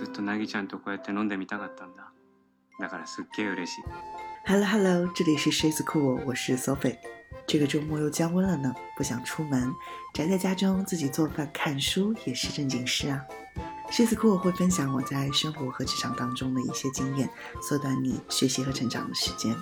ずっとなぎちゃんとこうやって飲んでみたかったんだだからすっげえ嬉しい Hello Hello，这里是狮子库，我是 Sophie。这个周末又降温了呢，不想出门，宅在家中自己做饭看书也是正经事啊。 狮子库会分享我在生活和职场当中的一些经验，缩短你学习和成长的时间。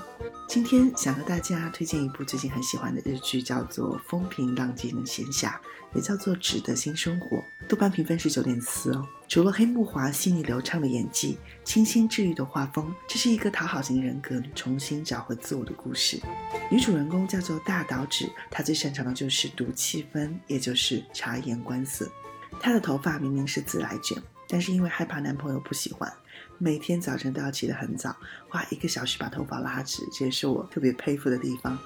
今天想和大家推荐一部最近很喜欢的日剧，叫做《风平浪静的闲暇》，也叫做《纸的新生活》。豆瓣评分是九点四哦。除了黑木华细腻流畅的演技、清新治愈的画风，这是一个讨好型人格重新找回自我的故事。女主人公叫做大岛纸，她最擅长的就是读气氛，也就是察言观色。她的头发明明是自来卷，但是因为害怕男朋友不喜欢，每天早晨都要起得很早，花一个小时把头发拉直，这也是我特别佩服的地方。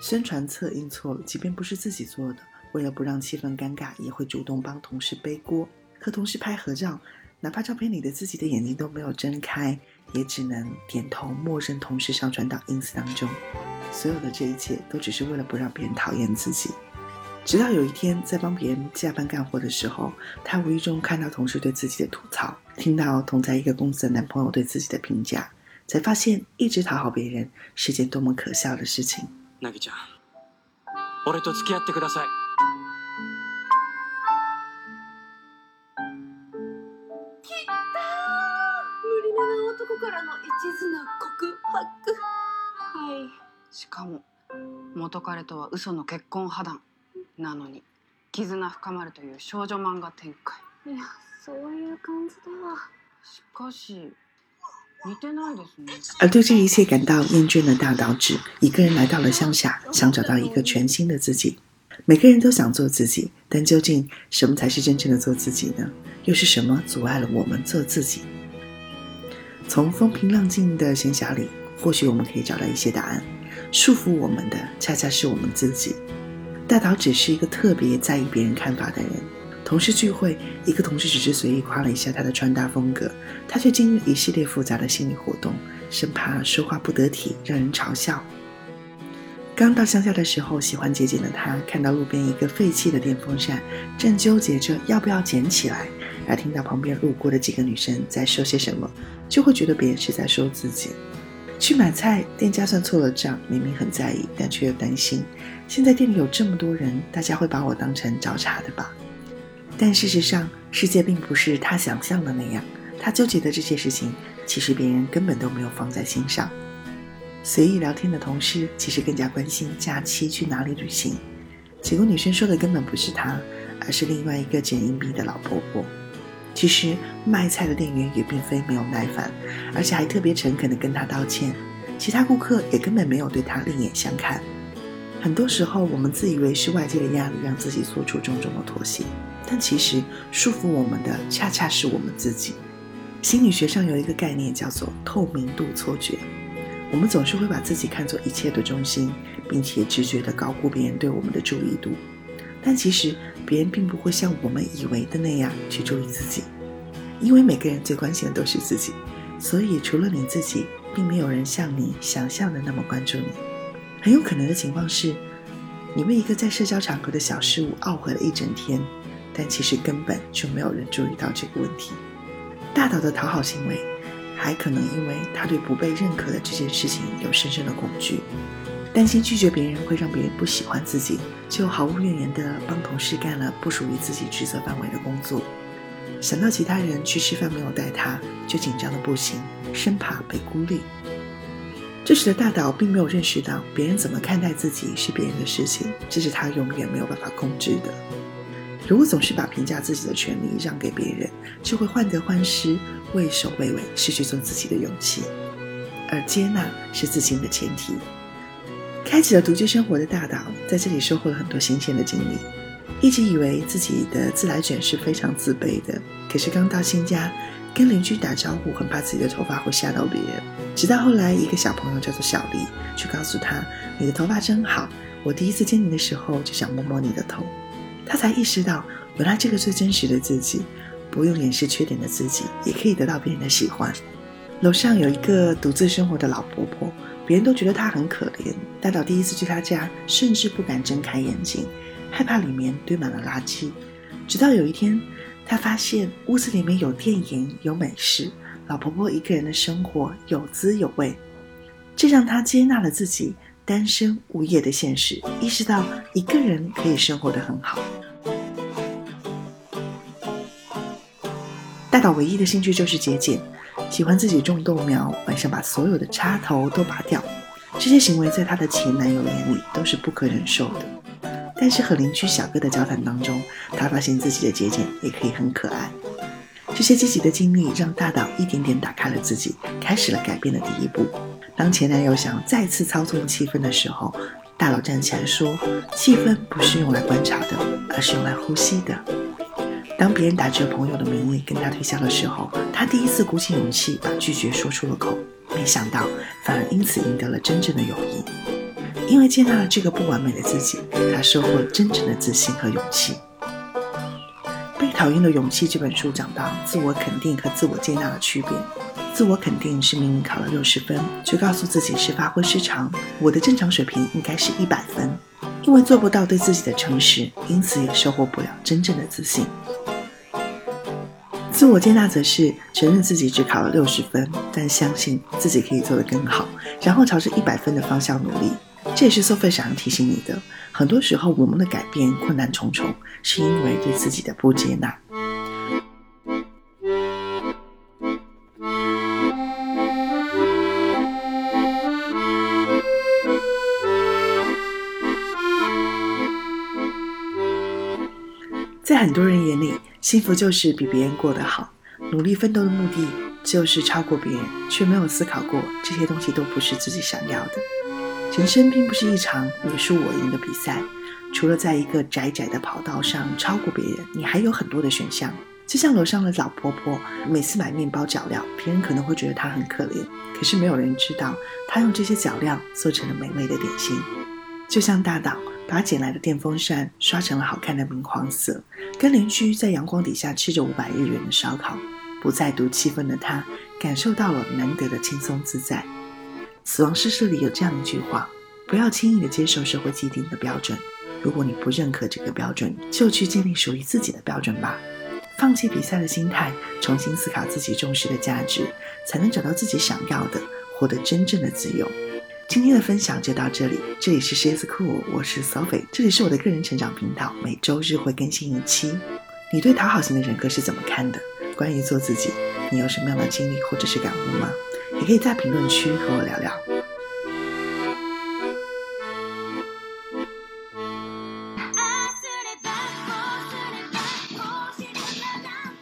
宣传册印错了，即便不是自己做的，为了不让气氛尴尬，也会主动帮同事背锅。和同事拍合照，哪怕照片里的自己的眼睛都没有睁开，也只能点头默认同事上传到 ins 当中。所有的这一切都只是为了不让别人讨厌自己。直到有一天，在帮别人加班干活的时候，她无意中看到同事对自己的吐槽，听到同在一个公司的男朋友对自己的评价，才发现一直讨好别人是件多么可笑的事情。なぎちゃん俺と付き合ってください無理な男からの一途な告白はいしかも元彼とは嘘の結婚破談 なのに絆深まるという少女漫画展開いやそういう感じだわしかし似てないですね而对这一切感到厌倦的大岛指，一个人来到了乡下，想找到一个全新的自己。每个人都想做自己，但究竟什么才是真正的做自己呢？又是什么阻碍了我们做自己？从风平浪静的闲暇里，或许我们可以找到一些答案。束缚我们的，恰恰是我们自己。 大岛只是一个特别在意别人看法的人。同事聚会，一个同事只是随意夸了一下他的穿搭风格，他却经历一系列复杂的心理活动，生怕说话不得体，让人嘲笑。刚到乡下的时候，喜欢节俭的他，看到路边一个废弃的电风扇，正纠结着要不要捡起来，而听到旁边路过的几个女生在说些什么，就会觉得别人是在说自己。去买菜，店家算错了账，明明很在意，但却又担心。现在店里有这么多人，大家会把我当成找茬的吧？但事实上，世界并不是他想象的那样。他纠结的这些事情，其实别人根本都没有放在心上。随意聊天的同事，其实更加关心假期去哪里旅行。结果女生说的根本不是他，而是另外一个捡硬币的老婆婆。其实卖菜的店员也并非没有耐烦，而且还特别诚恳地跟他道歉。其他顾客也根本没有对他另眼相看。很多时候，我们自以为是外界的压力让自己做出种种的妥协，但其实束缚我们的恰恰是我们自己。心理学上有一个概念叫做透明度错觉。我们总是会把自己看作一切的中心，并且直觉地高估别人对我们的注意度。但其实别人并不会像我们以为的那样去注意自己，因为每个人最关心的都是自己，所以除了你自己，并没有人像你想象的那么关注你。很有可能的情况是，你为一个在社交场合的小事物懊悔了一整天，但其实根本就没有人注意到这个问题。大岛的讨好行为，还可能因为他对不被认可的这件事情有深深的恐惧，担心拒绝别人会让别人不喜欢自己，就毫无怨言地帮同事干了不属于自己职责范围的工作。想到其他人去吃饭没有带他，就紧张的不行，生怕被孤立。这时的大岛并没有认识到，别人怎么看待自己是别人的事情，这是他永远没有办法控制的。如果总是把评价自己的权利让给别人，就会患得患失、畏首畏尾，失去做自己的勇气。而接纳是自信的前提。开启了独居生活的大岛，在这里收获了很多新鲜的经历。一直以为自己的自来卷是非常自卑的，可是刚到新家，跟邻居打招呼，很怕自己的头发会吓到别人。直到后来，一个小朋友叫做小丽，去告诉他：“你的头发真好，我第一次见你的时候就想摸摸你的头。”他才意识到，原来这个最真实的自己，不用掩饰缺点的自己，也可以得到别人的喜欢。楼上有一个独自生活的老婆婆，别人都觉得她很可怜。大岛第一次去她家，甚至不敢睁开眼睛，害怕里面堆满了垃圾。直到有一天，他发现屋子里面有电影、有美食，老婆婆一个人的生活有滋有味，这让他接纳了自己单身无业的现实，意识到一个人可以生活得很好。大岛唯一的兴趣就是节俭，喜欢自己种豆苗，晚上把所有的插头都拔掉。这些行为在她的前男友眼里都是不可忍受的。但是和邻居小哥的交谈当中，她发现自己的节俭也可以很可爱。这些积极的经历让大岛一点点打开了自己，开始了改变的第一步。当前男友想再次操纵气氛的时候，大佬站起来说：“气氛不是用来观察的，而是用来呼吸的。”当别人打着朋友的名义跟他推销的时候，他第一次鼓起勇气把拒绝说出了口，没想到反而因此赢得了真正的友谊。因为接纳了这个不完美的自己，他收获了真正的自信和勇气。《被讨厌的勇气》这本书讲到自我肯定和自我接纳的区别。自我肯定是明明考了六十分，却告诉自己是发挥失常，我的正常水平应该是一百分。因为做不到对自己的诚实，因此也收获不了真正的自信。自我接纳则是承认自己只考了六十分，但相信自己可以做得更好，然后朝着一百分的方向努力。这也是 Sophie 想要提醒你的：很多时候我们的改变困难重重，是因为对自己的不接纳。在很多人眼里，幸福就是比别人过得好。努力奋斗的目的就是超过别人，却没有思考过这些东西都不是自己想要的。人生并不是一场你输我赢的比赛，除了在一个窄窄的跑道上超过别人，你还有很多的选项。就像楼上的老婆婆，每次买面包脚料，别人可能会觉得她很可怜，可是没有人知道她用这些脚料做成了美味的点心。就像大岛把捡来的电风扇刷成了好看的明黄色，跟邻居在阳光底下吃着五百日元的烧烤，不再读气氛的他感受到了难得的轻松自在。死亡诗社里有这样一句话：不要轻易的接受社会既定的标准，如果你不认可这个标准，就去建立属于自己的标准吧。放弃比赛的心态，重新思考自己重视的价值，才能找到自己想要的，获得真正的自由。今天的分享就到这里，这里是 She's Cool，我是 Sophie，这里是我的个人成长频道，每周日会更新一期。你对讨好型的人格是怎么看的？关于做自己，你有什么样的经历或者是感悟吗？也可以在评论区和我聊聊。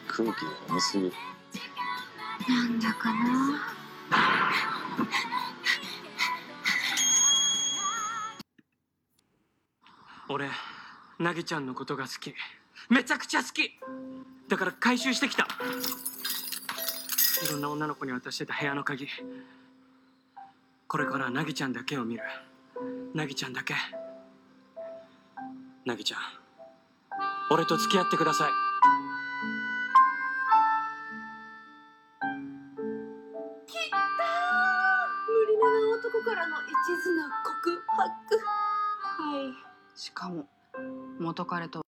空気が重すぎるなんだかな 俺ナギちゃんのことが好き。めちゃくちゃ好き。だから回収してきた。いろんな女の子に渡してた部屋の鍵。これからはナギちゃんだけを見る。ナギちゃんだけ。ナギちゃん俺と付き合ってください。元彼と。